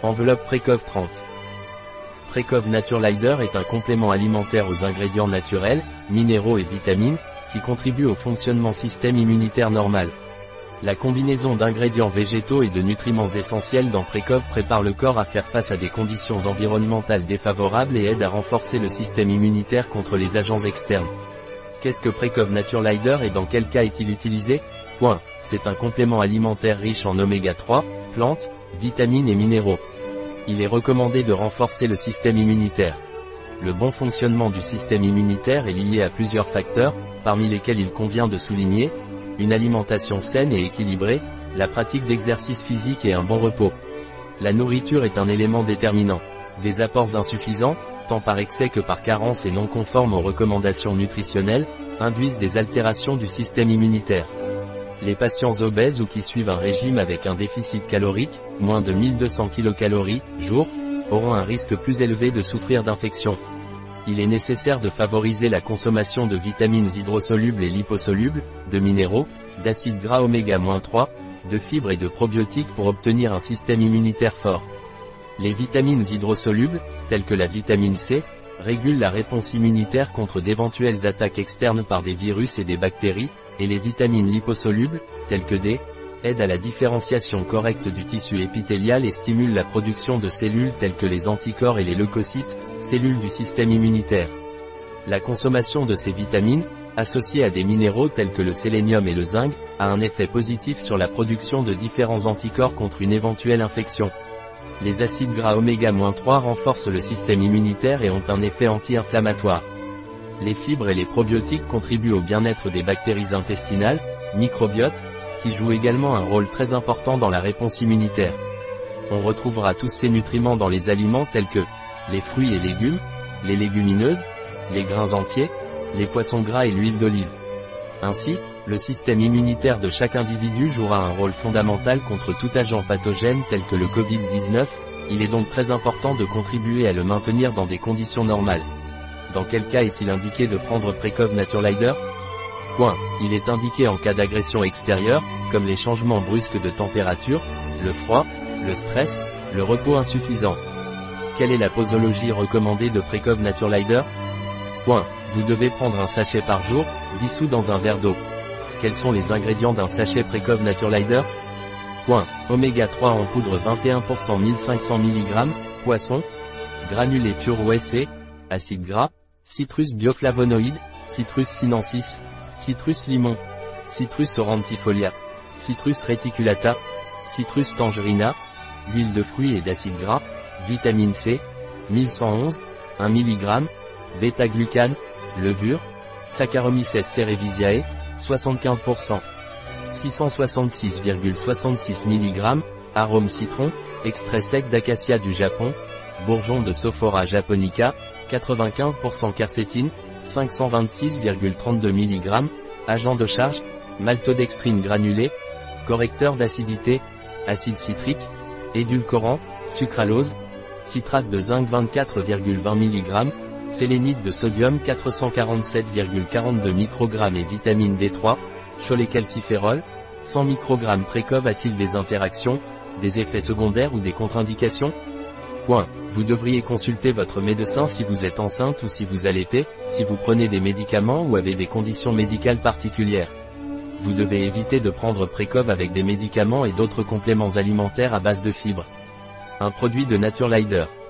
Enveloppe Precov 30. Precov Naturelider est un complément alimentaire aux ingrédients naturels, minéraux et vitamines, qui contribue au fonctionnement système immunitaire normal. La combinaison d'ingrédients végétaux et de nutriments essentiels dans Precov prépare le corps à faire face à des conditions environnementales défavorables et aide à renforcer le système immunitaire contre les agents externes. Qu'est-ce que Precov Naturelider et dans quel cas est-il utilisé? C'est un complément alimentaire riche en oméga 3, plantes, vitamines et minéraux. Il est recommandé de renforcer le système immunitaire. Le bon fonctionnement du système immunitaire est lié à plusieurs facteurs, parmi lesquels il convient de souligner, une alimentation saine et équilibrée, la pratique d'exercice physique et un bon repos. La nourriture est un élément déterminant. Des apports insuffisants, tant par excès que par carence et non conformes aux recommandations nutritionnelles, induisent des altérations du système immunitaire. Les patients obèses ou qui suivent un régime avec un déficit calorique, moins de 1200 kcal, jour, auront un risque plus élevé de souffrir d'infections. Il est nécessaire de favoriser la consommation de vitamines hydrosolubles et liposolubles, de minéraux, d'acides gras oméga-3, de fibres et de probiotiques pour obtenir un système immunitaire fort. Les vitamines hydrosolubles, telles que la vitamine C, régulent la réponse immunitaire contre d'éventuelles attaques externes par des virus et des bactéries, et les vitamines liposolubles, telles que D, aident à la différenciation correcte du tissu épithélial et stimulent la production de cellules telles que les anticorps et les leucocytes, cellules du système immunitaire. La consommation de ces vitamines, associée à des minéraux tels que le sélénium et le zinc, a un effet positif sur la production de différents anticorps contre une éventuelle infection. Les acides gras oméga-3 renforcent le système immunitaire et ont un effet anti-inflammatoire. Les fibres et les probiotiques contribuent au bien-être des bactéries intestinales, microbiotes, qui jouent également un rôle très important dans la réponse immunitaire. On retrouvera tous ces nutriments dans les aliments tels que les fruits et légumes, les légumineuses, les grains entiers, les poissons gras et l'huile d'olive. Ainsi, le système immunitaire de chaque individu jouera un rôle fondamental contre tout agent pathogène tel que le Covid-19, il est donc très important de contribuer à le maintenir dans des conditions normales. Dans quel cas est-il indiqué de prendre Precov Naturelider Point. Il est indiqué en cas d'agression extérieure, comme les changements brusques de température, le froid, le stress, le repos insuffisant. Quelle est la posologie recommandée de Precov Naturelider Point. Vous devez prendre un sachet par jour, dissous dans un verre d'eau. Quels sont les ingrédients d'un sachet Precov Naturelider? Point. Oméga 3 en poudre 21% 1500 mg, poisson, granulés pur OSC, acide gras, citrus bioflavonoïde, citrus sinensis, citrus limon, citrus orantifolia, citrus reticulata, citrus tangerina, huile de fruits et d'acide gras, vitamine C, 1111, 1 mg, bêta-glucane, levure, Saccharomyces cerevisiae, 75%. 666,66 mg, arôme citron, extrait sec d'acacia du Japon, bourgeon de Sophora japonica, 95% quercétine, 526,32 mg, agent de charge, maltodextrine granulée, correcteur d'acidité, acide citrique, édulcorant, sucralose, citrate de zinc 24,20 mg, sélénite de sodium 447,42 microgrammes et vitamine D3, cholécalciférol, 100 microgrammes Précov a-t-il des interactions, des effets secondaires ou des contre-indications? Point. Vous devriez consulter votre médecin si vous êtes enceinte ou si vous allaitez, si vous prenez des médicaments ou avez des conditions médicales particulières. Vous devez éviter de prendre Précov avec des médicaments et d'autres compléments alimentaires à base de fibres. Un produit de Naturelider.